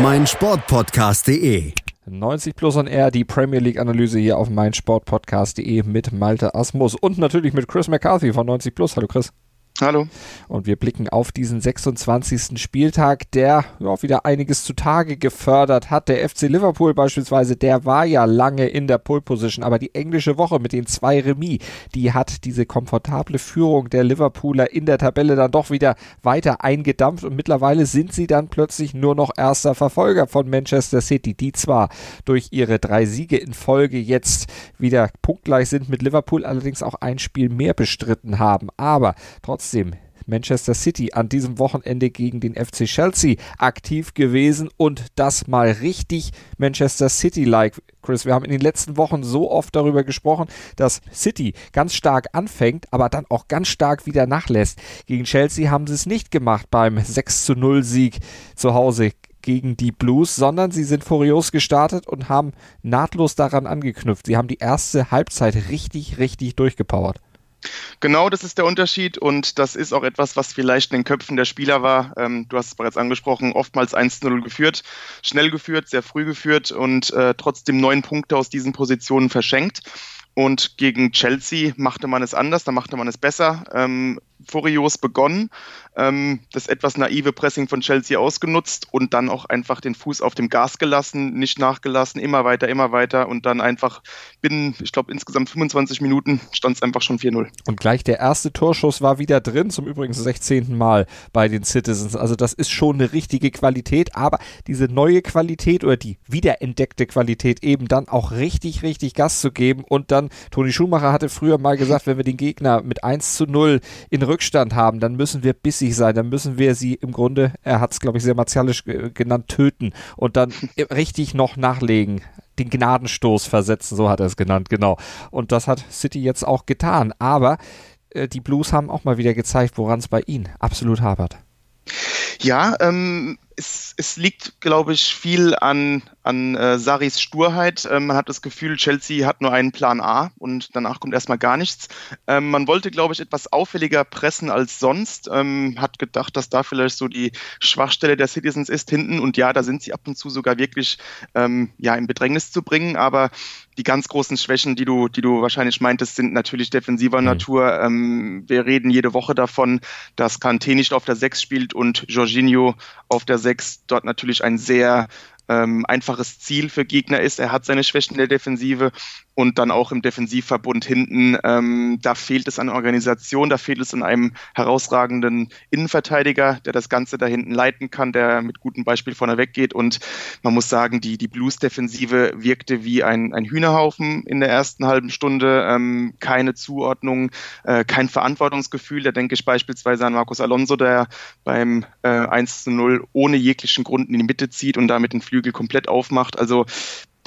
meinsportpodcast.de. 90 Plus on Air, die Premier League Analyse hier auf meinsportpodcast.de mit Malte Asmus und natürlich mit Chris McCarthy von 90 Plus. Hallo Chris. Hallo. Und wir blicken auf diesen 26. Spieltag, der ja, wieder einiges zutage gefördert hat. Der FC Liverpool beispielsweise, der war ja lange in der Pole Position, aber die englische Woche mit den zwei Remis, die hat diese komfortable Führung der Liverpooler in der Tabelle dann doch wieder weiter eingedampft und mittlerweile sind sie dann plötzlich nur noch erster Verfolger von Manchester City, die zwar durch ihre drei Siege in Folge jetzt wieder punktgleich sind mit Liverpool, allerdings auch ein Spiel mehr bestritten haben, aber trotzdem trotzdem Manchester City an diesem Wochenende gegen den FC Chelsea aktiv gewesen und das mal richtig Manchester City-like. Chris, wir haben in den letzten Wochen so oft darüber gesprochen, dass City ganz stark anfängt, aber dann auch ganz stark wieder nachlässt. Gegen Chelsea haben sie es nicht gemacht beim 6 zu 0 Sieg zu Hause gegen die Blues, sondern sie sind furios gestartet und haben nahtlos daran angeknüpft. Sie haben die erste Halbzeit richtig, richtig durchgepowert. Genau, das ist der Unterschied und das ist auch etwas, was vielleicht in den Köpfen der Spieler war. Ähm, du hast es bereits angesprochen, oftmals 1-0 geführt, schnell geführt, sehr früh geführt und äh, trotzdem neun Punkte aus diesen Positionen verschenkt. Und gegen Chelsea machte man es anders, da machte man es besser. Ähm, furios begonnen, ähm, das etwas naive Pressing von Chelsea ausgenutzt und dann auch einfach den Fuß auf dem Gas gelassen, nicht nachgelassen, immer weiter, immer weiter und dann einfach binnen, ich glaube, insgesamt 25 Minuten stand es einfach schon 4-0. Und gleich der erste Torschuss war wieder drin, zum übrigen 16. Mal bei den Citizens. Also das ist schon eine richtige Qualität, aber diese neue Qualität oder die wiederentdeckte Qualität eben dann auch richtig, richtig Gas zu geben und dann Toni Schumacher hatte früher mal gesagt, wenn wir den Gegner mit 1 zu 0 in Rückstand haben, dann müssen wir bissig sein, dann müssen wir sie im Grunde, er hat es glaube ich sehr martialisch genannt, töten und dann richtig noch nachlegen den Gnadenstoß versetzen, so hat er es genannt, genau. Und das hat City jetzt auch getan. Aber äh, die Blues haben auch mal wieder gezeigt, woran es bei ihnen absolut hapert. Ja, ähm, es, es liegt, glaube ich, viel an, an äh, Saris Sturheit. Ähm, man hat das Gefühl, Chelsea hat nur einen Plan A und danach kommt erstmal gar nichts. Ähm, man wollte, glaube ich, etwas auffälliger pressen als sonst. Ähm, hat gedacht, dass da vielleicht so die Schwachstelle der Citizens ist hinten. Und ja, da sind sie ab und zu sogar wirklich ähm, ja, in Bedrängnis zu bringen. Aber die ganz großen Schwächen, die du, die du wahrscheinlich meintest, sind natürlich defensiver mhm. Natur. Ähm, wir reden jede Woche davon, dass Kanté nicht auf der 6 spielt und Jorginho auf der 6 dort natürlich ein sehr ähm, einfaches Ziel für Gegner ist. Er hat seine Schwächen in der Defensive und dann auch im Defensivverbund hinten. Ähm, da fehlt es an Organisation, da fehlt es an einem herausragenden Innenverteidiger, der das Ganze da hinten leiten kann, der mit gutem Beispiel vorne weggeht. Und man muss sagen, die, die Blues-Defensive wirkte wie ein, ein Hühnerhaufen in der ersten halben Stunde. Ähm, keine Zuordnung, äh, kein Verantwortungsgefühl. Da denke ich beispielsweise an Marcos Alonso, der beim äh, 1 zu 0 ohne jeglichen Grund in die Mitte zieht und damit den Flügel komplett aufmacht. Also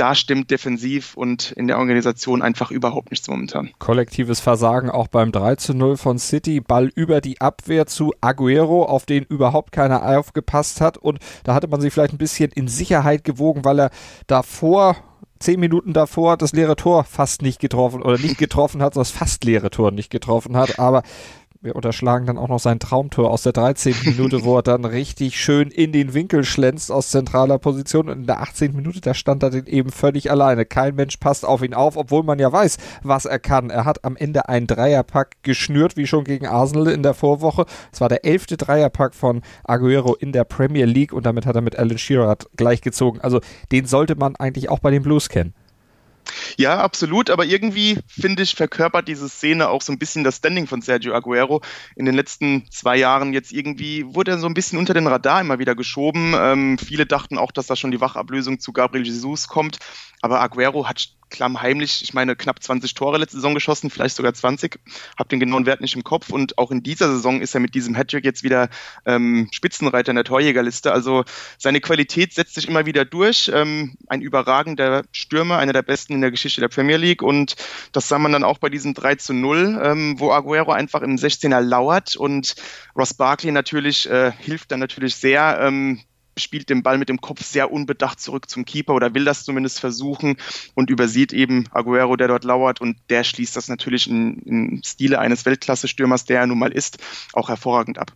da stimmt defensiv und in der Organisation einfach überhaupt nichts momentan. Kollektives Versagen auch beim 3 zu 0 von City. Ball über die Abwehr zu Aguero, auf den überhaupt keiner aufgepasst hat. Und da hatte man sich vielleicht ein bisschen in Sicherheit gewogen, weil er davor zehn Minuten davor das leere Tor fast nicht getroffen oder nicht getroffen hat, sondern das fast leere Tor nicht getroffen hat. Aber wir unterschlagen dann auch noch sein Traumtor aus der 13. Minute, wo er dann richtig schön in den Winkel schlänzt aus zentraler Position. Und in der 18. Minute, da stand er eben völlig alleine. Kein Mensch passt auf ihn auf, obwohl man ja weiß, was er kann. Er hat am Ende einen Dreierpack geschnürt, wie schon gegen Arsenal in der Vorwoche. Es war der elfte Dreierpack von Aguero in der Premier League und damit hat er mit Alan Shearer gleichgezogen. Also den sollte man eigentlich auch bei den Blues kennen. Ja, absolut, aber irgendwie finde ich, verkörpert diese Szene auch so ein bisschen das Standing von Sergio Aguero. In den letzten zwei Jahren jetzt irgendwie wurde er so ein bisschen unter den Radar immer wieder geschoben. Ähm, viele dachten auch, dass da schon die Wachablösung zu Gabriel Jesus kommt, aber Aguero hat klammheimlich, ich meine, knapp 20 Tore letzte Saison geschossen, vielleicht sogar 20. Hab den genauen Wert nicht im Kopf. Und auch in dieser Saison ist er mit diesem Hattrick jetzt wieder ähm, Spitzenreiter in der Torjägerliste. Also seine Qualität setzt sich immer wieder durch. Ähm, ein überragender Stürmer, einer der besten in der Geschichte der Premier League. Und das sah man dann auch bei diesem 3 zu 0, ähm, wo Aguero einfach im 16er lauert und Ross Barkley natürlich äh, hilft dann natürlich sehr. Ähm, spielt den Ball mit dem Kopf sehr unbedacht zurück zum Keeper oder will das zumindest versuchen und übersieht eben Aguero, der dort lauert und der schließt das natürlich im, Stile eines Weltklasse-Stürmers, der er nun mal ist, auch hervorragend ab.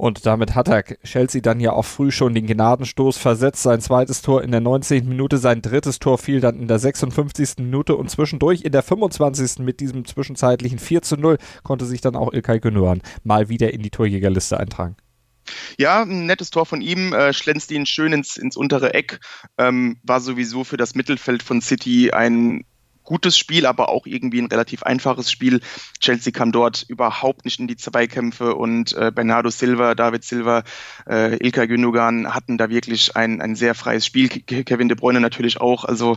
Und damit hat er Chelsea dann ja auch früh schon den Gnadenstoß versetzt. Sein zweites Tor in der 19. Minute, sein drittes Tor fiel dann in der 56. Minute und zwischendurch in der 25. mit diesem zwischenzeitlichen 4 zu 0 konnte sich dann auch Ilkay Gündogan mal wieder in die Torjägerliste eintragen. Ja, ein nettes Tor von ihm, äh, schlänzt ihn schön ins, ins untere Eck, ähm, war sowieso für das Mittelfeld von City ein gutes Spiel, aber auch irgendwie ein relativ einfaches Spiel. Chelsea kam dort überhaupt nicht in die Zweikämpfe und äh, Bernardo Silva, David Silva, äh, Ilkay Gündogan hatten da wirklich ein, ein sehr freies Spiel. Kevin De Bruyne natürlich auch. Also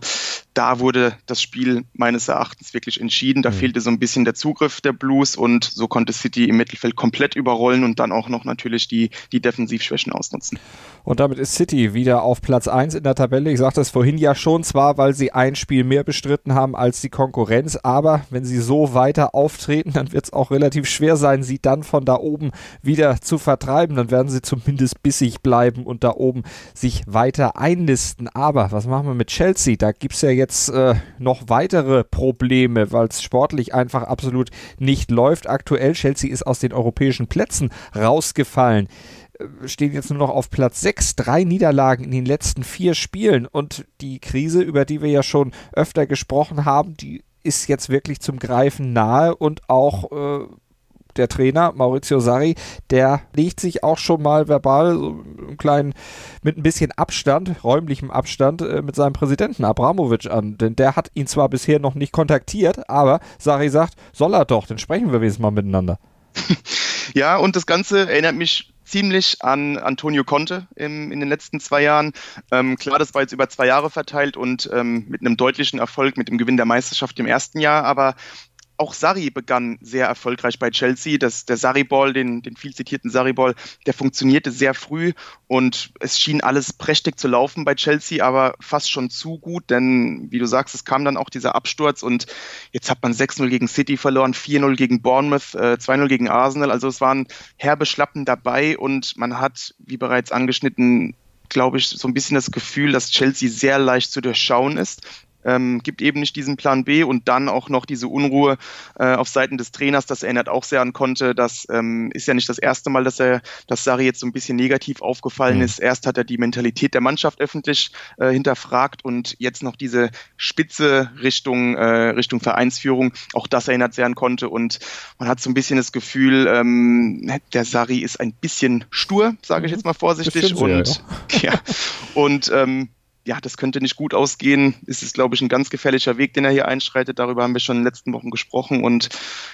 da wurde das Spiel meines Erachtens wirklich entschieden. Da mhm. fehlte so ein bisschen der Zugriff der Blues und so konnte City im Mittelfeld komplett überrollen und dann auch noch natürlich die, die Defensivschwächen ausnutzen. Und damit ist City wieder auf Platz 1 in der Tabelle. Ich sagte es vorhin ja schon, zwar weil sie ein Spiel mehr bestritten haben als die Konkurrenz, aber wenn sie so weiter auftreten, dann wird es auch relativ schwer sein, sie dann von da oben wieder zu vertreiben. Dann werden sie zumindest bissig bleiben und da oben sich weiter einlisten. Aber was machen wir mit Chelsea? Da gibt es ja jetzt äh, noch weitere Probleme, weil es sportlich einfach absolut nicht läuft. Aktuell Chelsea ist aus den europäischen Plätzen rausgefallen stehen jetzt nur noch auf Platz 6, drei Niederlagen in den letzten vier Spielen und die Krise, über die wir ja schon öfter gesprochen haben, die ist jetzt wirklich zum Greifen nahe und auch äh, der Trainer Maurizio Sarri, der legt sich auch schon mal verbal so einen kleinen, mit ein bisschen Abstand, räumlichem Abstand, äh, mit seinem Präsidenten Abramovic an. Denn der hat ihn zwar bisher noch nicht kontaktiert, aber Sarri sagt, soll er doch, dann sprechen wir wenigstens mal miteinander. Ja, und das Ganze erinnert mich ziemlich an Antonio Conte im, in den letzten zwei Jahren. Ähm, klar, das war jetzt über zwei Jahre verteilt und ähm, mit einem deutlichen Erfolg mit dem Gewinn der Meisterschaft im ersten Jahr, aber auch Sarri begann sehr erfolgreich bei Chelsea. Das, der Sarri-Ball, den, den viel zitierten Sarri-Ball, der funktionierte sehr früh und es schien alles prächtig zu laufen bei Chelsea, aber fast schon zu gut, denn wie du sagst, es kam dann auch dieser Absturz und jetzt hat man 6-0 gegen City verloren, 4-0 gegen Bournemouth, äh, 2-0 gegen Arsenal. Also es waren herbe Schlappen dabei und man hat, wie bereits angeschnitten, glaube ich, so ein bisschen das Gefühl, dass Chelsea sehr leicht zu durchschauen ist ähm, gibt eben nicht diesen Plan B und dann auch noch diese Unruhe äh, auf Seiten des Trainers. Das erinnert auch sehr an Conte. Das ähm, ist ja nicht das erste Mal, dass er, dass Sari jetzt so ein bisschen negativ aufgefallen mhm. ist. Erst hat er die Mentalität der Mannschaft öffentlich äh, hinterfragt und jetzt noch diese spitze Richtung äh, Richtung Vereinsführung. Auch das erinnert sehr an Conte und man hat so ein bisschen das Gefühl, ähm, der Sari ist ein bisschen stur, sage ich mhm. jetzt mal vorsichtig und ja, ja. und ähm, ja, das könnte nicht gut ausgehen. Es ist, glaube ich, ein ganz gefährlicher Weg, den er hier einschreitet. Darüber haben wir schon in den letzten Wochen gesprochen. Und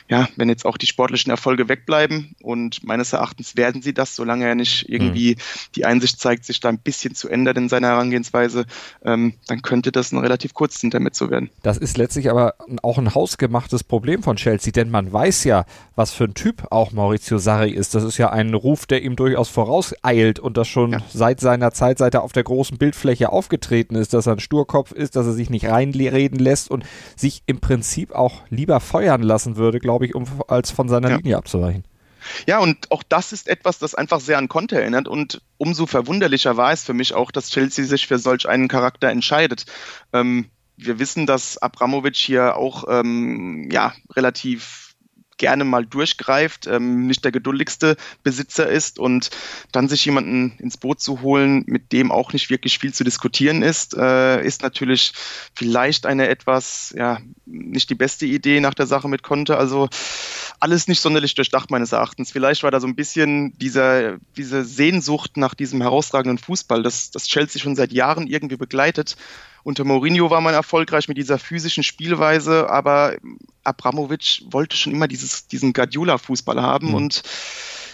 ja, wenn jetzt auch die sportlichen Erfolge wegbleiben und meines Erachtens werden sie das, solange er nicht irgendwie mhm. die Einsicht zeigt, sich da ein bisschen zu ändern in seiner Herangehensweise, ähm, dann könnte das ein relativ Kurzzinter mit so werden. Das ist letztlich aber auch ein hausgemachtes Problem von Chelsea, denn man weiß ja, was für ein Typ auch Maurizio Sarri ist. Das ist ja ein Ruf, der ihm durchaus vorauseilt und das schon ja. seit seiner Zeit, seit er auf der großen Bildfläche aufgetreten aufgetreten ist, dass er ein Sturkopf ist, dass er sich nicht reinreden lässt und sich im Prinzip auch lieber feuern lassen würde, glaube ich, um als von seiner ja. Linie abzuweichen. Ja, und auch das ist etwas, das einfach sehr an Conte erinnert und umso verwunderlicher war es für mich auch, dass Chelsea sich für solch einen Charakter entscheidet. Ähm, wir wissen, dass Abramovic hier auch ähm, ja, relativ gerne mal durchgreift, ähm, nicht der geduldigste Besitzer ist und dann sich jemanden ins Boot zu holen, mit dem auch nicht wirklich viel zu diskutieren ist, äh, ist natürlich vielleicht eine etwas, ja, nicht die beste Idee nach der Sache mit Conte. Also alles nicht sonderlich durchdacht meines Erachtens. Vielleicht war da so ein bisschen dieser, diese Sehnsucht nach diesem herausragenden Fußball, das, das Chelsea schon seit Jahren irgendwie begleitet. Unter Mourinho war man erfolgreich mit dieser physischen Spielweise, aber Abramovic wollte schon immer dieses, diesen Guardiola-Fußball haben mhm. und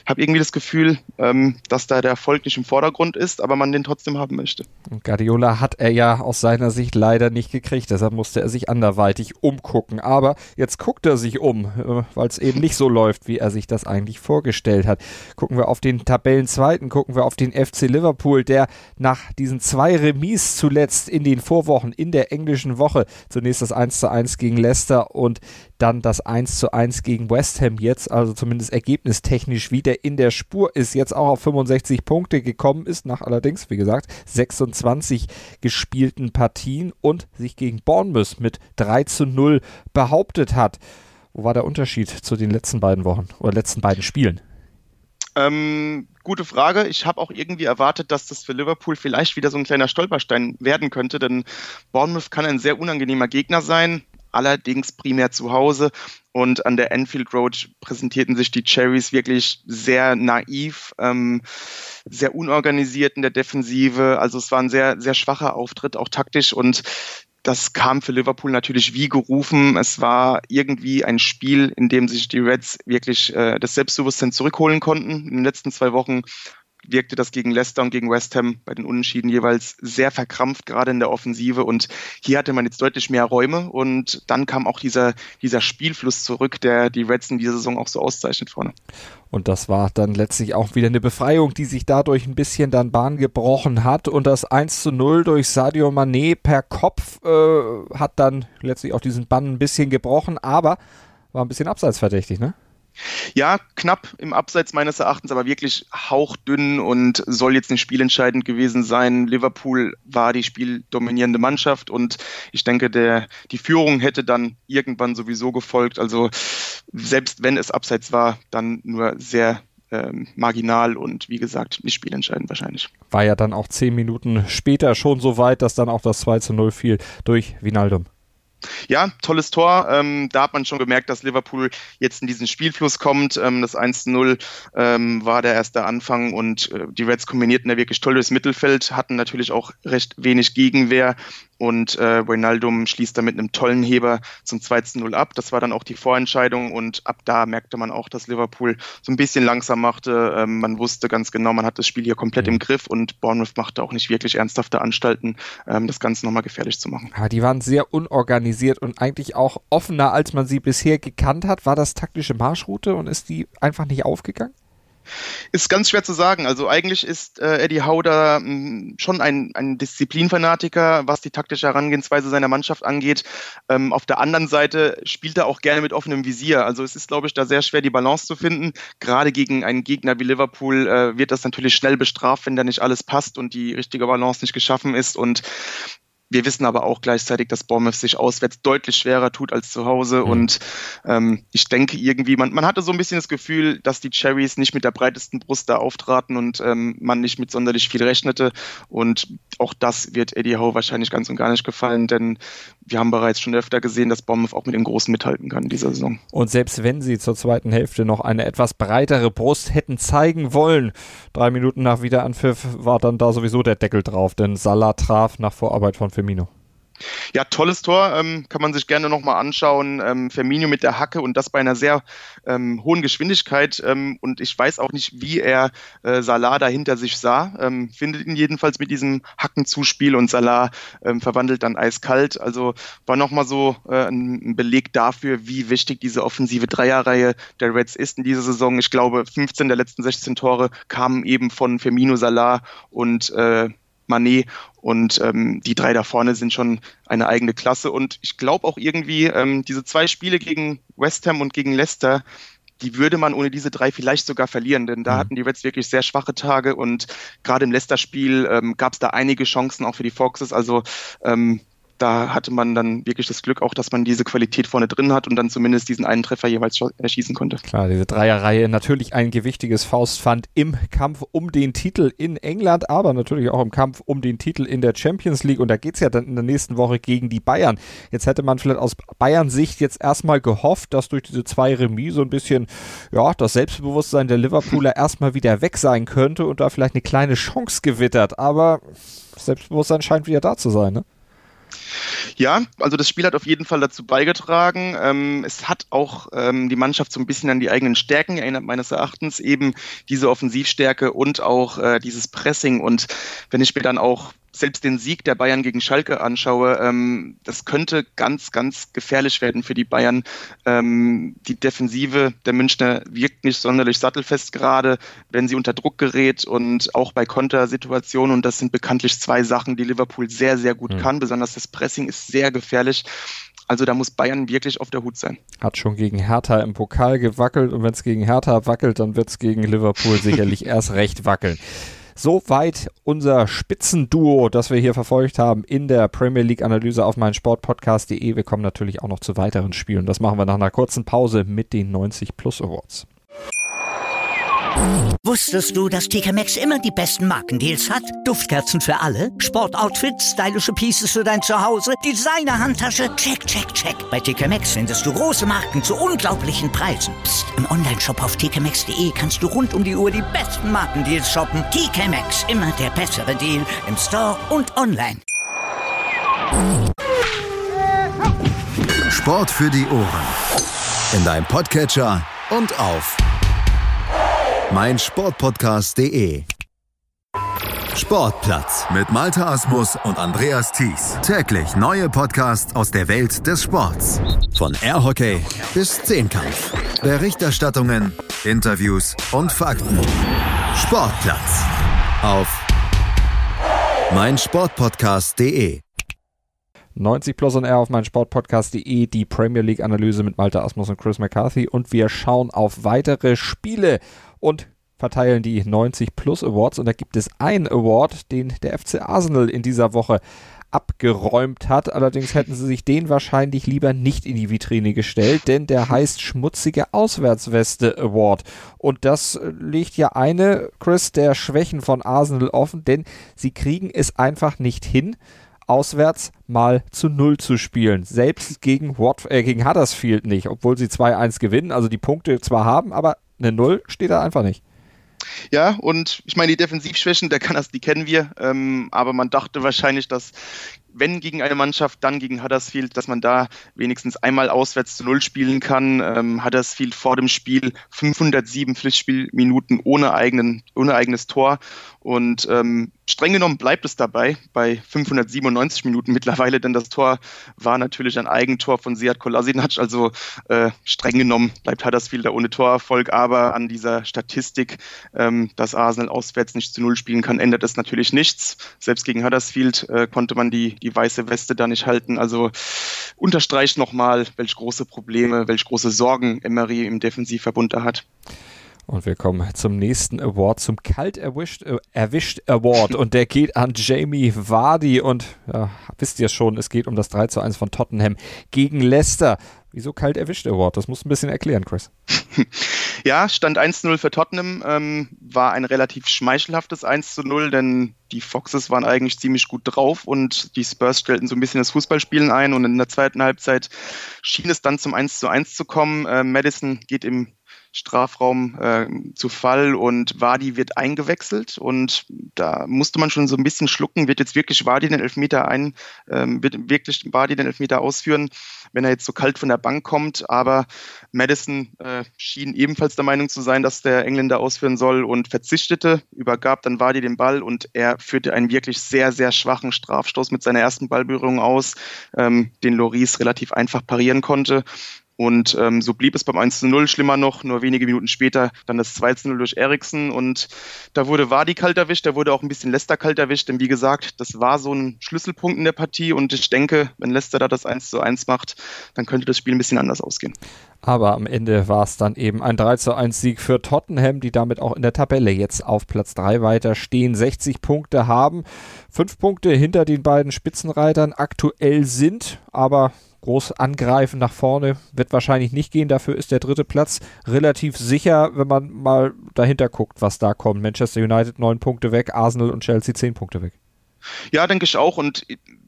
habe irgendwie das Gefühl, ähm, dass da der Erfolg nicht im Vordergrund ist, aber man den trotzdem haben möchte. Und Guardiola hat er ja aus seiner Sicht leider nicht gekriegt, deshalb musste er sich anderweitig umgucken. Aber jetzt guckt er sich um, äh, weil es eben nicht so läuft, wie er sich das eigentlich vorgestellt hat. Gucken wir auf den Tabellenzweiten, gucken wir auf den FC Liverpool, der nach diesen zwei Remis zuletzt in den Vorwochen in der englischen Woche zunächst das 1 zu 1 gegen Leicester und dann das 1 zu 1 gegen West Ham jetzt, also zumindest ergebnistechnisch wieder in der Spur ist, jetzt auch auf 65 Punkte gekommen ist, nach allerdings, wie gesagt, 26 gespielten Partien und sich gegen Bournemouth mit 3 zu 0 behauptet hat. Wo war der Unterschied zu den letzten beiden Wochen oder letzten beiden Spielen? Ähm, gute Frage. Ich habe auch irgendwie erwartet, dass das für Liverpool vielleicht wieder so ein kleiner Stolperstein werden könnte, denn Bournemouth kann ein sehr unangenehmer Gegner sein allerdings primär zu Hause. Und an der Enfield Road präsentierten sich die Cherries wirklich sehr naiv, ähm, sehr unorganisiert in der Defensive. Also es war ein sehr, sehr schwacher Auftritt, auch taktisch. Und das kam für Liverpool natürlich wie gerufen. Es war irgendwie ein Spiel, in dem sich die Reds wirklich äh, das Selbstbewusstsein zurückholen konnten. In den letzten zwei Wochen wirkte das gegen Leicester und gegen West Ham bei den Unentschieden jeweils sehr verkrampft, gerade in der Offensive. Und hier hatte man jetzt deutlich mehr Räume. Und dann kam auch dieser, dieser Spielfluss zurück, der die Reds in dieser Saison auch so auszeichnet vorne. Und das war dann letztlich auch wieder eine Befreiung, die sich dadurch ein bisschen dann Bahn gebrochen hat. Und das 1 zu 0 durch Sadio Mané per Kopf äh, hat dann letztlich auch diesen Bann ein bisschen gebrochen, aber war ein bisschen abseitsverdächtig, ne? Ja, knapp im Abseits meines Erachtens, aber wirklich hauchdünn und soll jetzt nicht spielentscheidend gewesen sein. Liverpool war die spieldominierende Mannschaft und ich denke, der, die Führung hätte dann irgendwann sowieso gefolgt. Also selbst wenn es Abseits war, dann nur sehr ähm, marginal und wie gesagt nicht spielentscheidend wahrscheinlich. War ja dann auch zehn Minuten später schon so weit, dass dann auch das 2 zu 0 fiel durch Vinaldum. Ja, tolles Tor. Ähm, da hat man schon gemerkt, dass Liverpool jetzt in diesen Spielfluss kommt. Ähm, das 1-0 ähm, war der erste Anfang und äh, die Reds kombinierten da wirklich toll durchs Mittelfeld, hatten natürlich auch recht wenig Gegenwehr und äh, Wijnaldum schließt da mit einem tollen Heber zum 2-0 ab. Das war dann auch die Vorentscheidung und ab da merkte man auch, dass Liverpool so ein bisschen langsam machte. Ähm, man wusste ganz genau, man hat das Spiel hier komplett mhm. im Griff und Bournemouth machte auch nicht wirklich ernsthafte Anstalten, ähm, das Ganze nochmal gefährlich zu machen. Ja, die waren sehr unorganisiert und eigentlich auch offener, als man sie bisher gekannt hat. War das taktische Marschroute und ist die einfach nicht aufgegangen? Ist ganz schwer zu sagen. Also eigentlich ist äh, Eddie mh, hm, schon ein, ein Disziplinfanatiker, was die taktische Herangehensweise seiner Mannschaft angeht. Ähm, auf der anderen Seite spielt er auch gerne mit offenem Visier. Also es ist, glaube ich, da sehr schwer, die Balance zu finden. Gerade gegen einen Gegner wie Liverpool äh, wird das natürlich schnell bestraft, wenn da nicht alles passt und die richtige Balance nicht geschaffen ist. Und wir wissen aber auch gleichzeitig, dass Bournemouth sich auswärts deutlich schwerer tut als zu Hause. Mhm. Und ähm, ich denke irgendwie, man, man hatte so ein bisschen das Gefühl, dass die Cherries nicht mit der breitesten Brust da auftraten und ähm, man nicht mit sonderlich viel rechnete. Und auch das wird Eddie Howe wahrscheinlich ganz und gar nicht gefallen, denn wir haben bereits schon öfter gesehen, dass Bournemouth auch mit den Großen mithalten kann in dieser Saison. Und selbst wenn sie zur zweiten Hälfte noch eine etwas breitere Brust hätten zeigen wollen, drei Minuten nach Wiederanpfiff war dann da sowieso der Deckel drauf, denn Salah traf nach Vorarbeit von Firmino. Ja, tolles Tor, ähm, kann man sich gerne nochmal anschauen. Ähm, Firmino mit der Hacke und das bei einer sehr ähm, hohen Geschwindigkeit. Ähm, und ich weiß auch nicht, wie er äh, Salah da hinter sich sah. Ähm, findet ihn jedenfalls mit diesem Hackenzuspiel und Salah ähm, verwandelt dann eiskalt. Also war nochmal so äh, ein Beleg dafür, wie wichtig diese offensive Dreierreihe der Reds ist in dieser Saison. Ich glaube, 15 der letzten 16 Tore kamen eben von Firmino, Salah und äh, Manet und ähm, die drei da vorne sind schon eine eigene Klasse. Und ich glaube auch irgendwie, ähm, diese zwei Spiele gegen West Ham und gegen Leicester, die würde man ohne diese drei vielleicht sogar verlieren, denn da mhm. hatten die Reds wirklich sehr schwache Tage und gerade im Leicester-Spiel ähm, gab es da einige Chancen auch für die Foxes. Also ähm, da hatte man dann wirklich das Glück auch, dass man diese Qualität vorne drin hat und dann zumindest diesen einen Treffer jeweils erschießen konnte. Klar, diese Dreierreihe natürlich ein gewichtiges Faustpfand im Kampf um den Titel in England, aber natürlich auch im Kampf um den Titel in der Champions League und da geht es ja dann in der nächsten Woche gegen die Bayern. Jetzt hätte man vielleicht aus Bayern Sicht jetzt erstmal gehofft, dass durch diese zwei Remis so ein bisschen, ja, das Selbstbewusstsein der Liverpooler erstmal wieder weg sein könnte und da vielleicht eine kleine Chance gewittert, aber Selbstbewusstsein scheint wieder da zu sein, ne? Ja, also das Spiel hat auf jeden Fall dazu beigetragen. Ähm, es hat auch ähm, die Mannschaft so ein bisschen an die eigenen Stärken erinnert, meines Erachtens, eben diese Offensivstärke und auch äh, dieses Pressing. Und wenn ich mir dann auch selbst den Sieg der Bayern gegen Schalke anschaue, ähm, das könnte ganz, ganz gefährlich werden für die Bayern. Ähm, die Defensive der Münchner wirkt nicht sonderlich sattelfest gerade, wenn sie unter Druck gerät und auch bei Kontersituationen. Und das sind bekanntlich zwei Sachen, die Liverpool sehr, sehr gut mhm. kann. Besonders das Pressing ist sehr gefährlich. Also da muss Bayern wirklich auf der Hut sein. Hat schon gegen Hertha im Pokal gewackelt und wenn es gegen Hertha wackelt, dann wird es gegen Liverpool sicherlich erst recht wackeln. Soweit unser Spitzenduo, das wir hier verfolgt haben in der Premier League Analyse auf meinsportpodcast.de. Wir kommen natürlich auch noch zu weiteren Spielen. Das machen wir nach einer kurzen Pause mit den 90 Plus Awards. Wusstest du, dass TK Maxx immer die besten Markendeals hat? Duftkerzen für alle, Sportoutfits, stylische Pieces für dein Zuhause, Designer-Handtasche, check, check, check. Bei TK Maxx findest du große Marken zu unglaublichen Preisen. Psst. im Onlineshop auf tkmaxx.de kannst du rund um die Uhr die besten Markendeals shoppen. TK Maxx, immer der bessere Deal im Store und online. Sport für die Ohren. In deinem Podcatcher und auf mein Sportpodcast.de. Sportplatz mit Malta Asmus und Andreas Thies. Täglich neue Podcasts aus der Welt des Sports. Von Airhockey bis Zehnkampf. Berichterstattungen, Interviews und Fakten. Sportplatz auf mein Sportpodcast.de. 90 Plus und R auf mein Sportpodcast.de, die Premier League Analyse mit Malta Asmus und Chris McCarthy und wir schauen auf weitere Spiele und verteilen die 90 Plus Awards. Und da gibt es einen Award, den der FC Arsenal in dieser Woche abgeräumt hat. Allerdings hätten sie sich den wahrscheinlich lieber nicht in die Vitrine gestellt, denn der heißt Schmutzige Auswärtsweste Award. Und das legt ja eine, Chris, der Schwächen von Arsenal offen, denn sie kriegen es einfach nicht hin, auswärts mal zu Null zu spielen. Selbst gegen, Wat äh, gegen Huddersfield nicht, obwohl sie 2-1 gewinnen, also die Punkte zwar haben, aber eine Null steht da einfach nicht. Ja, und ich meine, die Defensivschwächen, der das, die kennen wir, ähm, aber man dachte wahrscheinlich, dass wenn gegen eine Mannschaft, dann gegen Huddersfield, dass man da wenigstens einmal auswärts zu Null spielen kann. Ähm, Huddersfield vor dem Spiel 507 Pflichtspielminuten ohne, eigenen, ohne eigenes Tor. Und ähm, streng genommen bleibt es dabei bei 597 Minuten mittlerweile, denn das Tor war natürlich ein Eigentor von Seat Kolasinac. Also äh, streng genommen bleibt Huddersfield da ohne Torerfolg. Aber an dieser Statistik, ähm, dass Arsenal auswärts nicht zu Null spielen kann, ändert es natürlich nichts. Selbst gegen Huddersfield äh, konnte man die, die weiße Weste da nicht halten. Also unterstreicht nochmal, welche große Probleme, welche große Sorgen Emery im Defensivverbund da hat. Und wir kommen zum nächsten Award, zum Kalt erwischt, äh, erwischt Award. Und der geht an Jamie Vardy. Und ja, wisst ihr schon, es geht um das 3 zu 1 von Tottenham gegen Leicester. Wieso kalt erwischt Award? Das musst du ein bisschen erklären, Chris. Ja, Stand 1-0 für Tottenham ähm, war ein relativ schmeichelhaftes 1-0, denn die Foxes waren eigentlich ziemlich gut drauf und die Spurs stellten so ein bisschen das Fußballspielen ein und in der zweiten Halbzeit schien es dann zum 1-1 zu kommen. Äh, Madison geht im Strafraum äh, zu Fall und Wadi wird eingewechselt und da musste man schon so ein bisschen schlucken, wird jetzt wirklich Wadi den Elfmeter ein, ähm, wird wirklich Wadi den Elfmeter ausführen, wenn er jetzt so kalt von der Bank kommt, aber Madison äh, schien ebenfalls der Meinung zu sein, dass der Engländer ausführen soll und verzichtete, übergab dann Wadi den Ball und er führte einen wirklich sehr, sehr schwachen Strafstoß mit seiner ersten Ballberührung aus, ähm, den Loris relativ einfach parieren konnte und ähm, so blieb es beim 1 zu 0 schlimmer noch, nur wenige Minuten später dann das 2 zu 0 durch Eriksen. Und da wurde Wadi kalt erwischt, da wurde auch ein bisschen Leicester kalt erwischt, denn wie gesagt, das war so ein Schlüsselpunkt in der Partie. Und ich denke, wenn Leicester da das 1 zu 1 macht, dann könnte das Spiel ein bisschen anders ausgehen. Aber am Ende war es dann eben ein 3 zu 1 Sieg für Tottenham, die damit auch in der Tabelle jetzt auf Platz 3 weiter stehen, 60 Punkte haben, 5 Punkte hinter den beiden Spitzenreitern aktuell sind, aber groß angreifen nach vorne wird wahrscheinlich nicht gehen. Dafür ist der dritte Platz relativ sicher, wenn man mal dahinter guckt, was da kommt. Manchester United neun Punkte weg, Arsenal und Chelsea zehn Punkte weg. Ja, denke ich auch. Und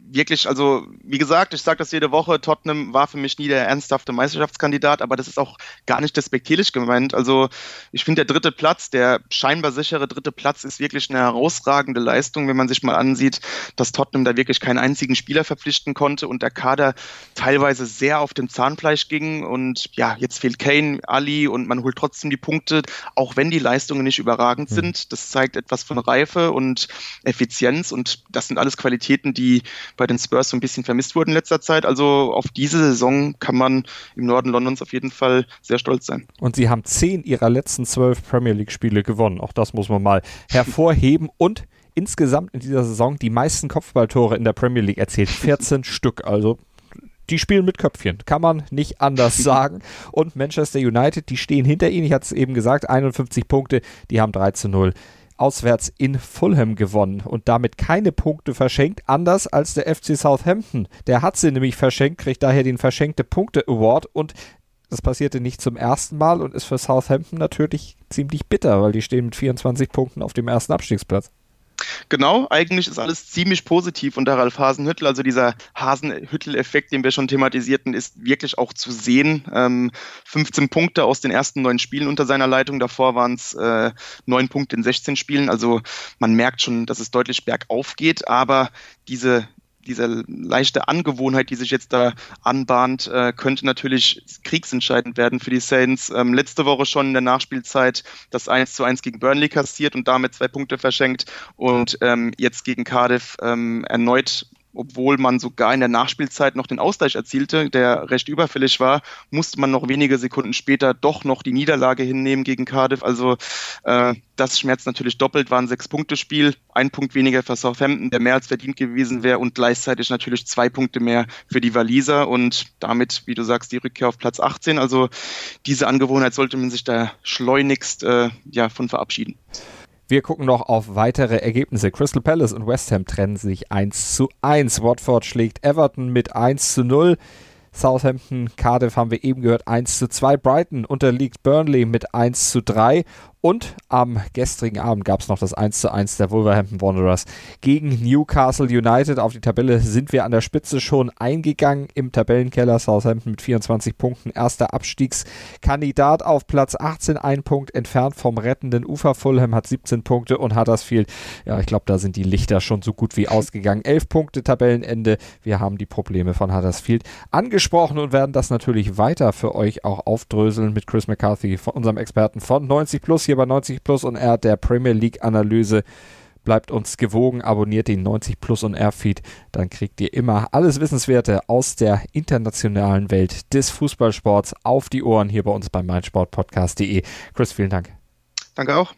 wirklich, also wie gesagt, ich sage das jede Woche, Tottenham war für mich nie der ernsthafte Meisterschaftskandidat, aber das ist auch gar nicht despektierlich gemeint. Also ich finde, der dritte Platz, der scheinbar sichere dritte Platz, ist wirklich eine herausragende Leistung, wenn man sich mal ansieht, dass Tottenham da wirklich keinen einzigen Spieler verpflichten konnte und der Kader teilweise sehr auf dem Zahnfleisch ging. Und ja, jetzt fehlt Kane, Ali und man holt trotzdem die Punkte, auch wenn die Leistungen nicht überragend hm. sind. Das zeigt etwas von Reife und Effizienz und das sind alles Qualitäten, die bei den Spurs so ein bisschen vermisst wurden in letzter Zeit. Also auf diese Saison kann man im Norden Londons auf jeden Fall sehr stolz sein. Und sie haben zehn ihrer letzten zwölf Premier League-Spiele gewonnen. Auch das muss man mal hervorheben. Und insgesamt in dieser Saison die meisten Kopfballtore in der Premier League erzielt. 14 Stück. Also die spielen mit Köpfchen, kann man nicht anders sagen. Und Manchester United, die stehen hinter ihnen, ich hatte es eben gesagt, 51 Punkte, die haben 3 zu 0 auswärts in Fulham gewonnen und damit keine Punkte verschenkt, anders als der FC Southampton. Der hat sie nämlich verschenkt, kriegt daher den Verschenkte Punkte Award und das passierte nicht zum ersten Mal und ist für Southampton natürlich ziemlich bitter, weil die stehen mit 24 Punkten auf dem ersten Abstiegsplatz. Genau, eigentlich ist alles ziemlich positiv unter Ralf Hasenhüttel. Also dieser Hasenhüttel-Effekt, den wir schon thematisierten, ist wirklich auch zu sehen. Ähm, 15 Punkte aus den ersten neun Spielen unter seiner Leitung. Davor waren es äh, neun Punkte in 16 Spielen. Also man merkt schon, dass es deutlich bergauf geht. Aber diese diese leichte Angewohnheit, die sich jetzt da anbahnt, äh, könnte natürlich kriegsentscheidend werden für die Saints. Ähm, letzte Woche schon in der Nachspielzeit das 1 zu 1 gegen Burnley kassiert und damit zwei Punkte verschenkt und ähm, jetzt gegen Cardiff ähm, erneut obwohl man sogar in der Nachspielzeit noch den Ausgleich erzielte, der recht überfällig war, musste man noch wenige Sekunden später doch noch die Niederlage hinnehmen gegen Cardiff. Also äh, das schmerzt natürlich doppelt, war ein Sechs-Punkte-Spiel, ein Punkt weniger für Southampton, der mehr als verdient gewesen wäre und gleichzeitig natürlich zwei Punkte mehr für die Waliser und damit, wie du sagst, die Rückkehr auf Platz 18. Also diese Angewohnheit sollte man sich da schleunigst äh, ja, von verabschieden. Wir gucken noch auf weitere Ergebnisse. Crystal Palace und West Ham trennen sich 1 zu 1. Watford schlägt Everton mit 1 zu 0. Southampton, Cardiff haben wir eben gehört, 1 zu 2. Brighton unterliegt Burnley mit 1 zu 3. Und am gestrigen Abend gab es noch das 1 zu 1 der Wolverhampton Wanderers gegen Newcastle United. Auf die Tabelle sind wir an der Spitze schon eingegangen im Tabellenkeller. Southampton mit 24 Punkten, erster Abstiegskandidat auf Platz 18, ein Punkt entfernt vom rettenden Ufer. Fulham hat 17 Punkte und Huddersfield, ja, ich glaube, da sind die Lichter schon so gut wie ausgegangen. 11 Punkte Tabellenende. Wir haben die Probleme von Huddersfield angesprochen und werden das natürlich weiter für euch auch aufdröseln mit Chris McCarthy, von unserem Experten von 90 Plus hier bei 90 Plus und R der Premier League Analyse. Bleibt uns gewogen, abonniert den 90 Plus und R Feed, dann kriegt ihr immer alles Wissenswerte aus der internationalen Welt des Fußballsports auf die Ohren hier bei uns beim meinsportpodcast.de. Chris, vielen Dank. Danke auch.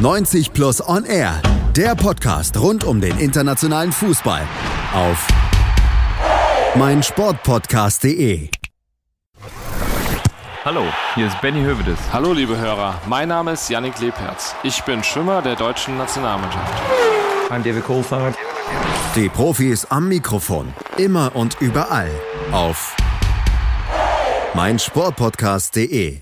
90 Plus on Air, der Podcast rund um den internationalen Fußball auf meinsportpodcast.de. Hallo, hier ist Benny Hövedes. Hallo liebe Hörer, mein Name ist Yannick Lebherz. Ich bin Schwimmer der deutschen Nationalmannschaft. I'm David Coulthard. Die Profis am Mikrofon, immer und überall auf meinsportpodcast.de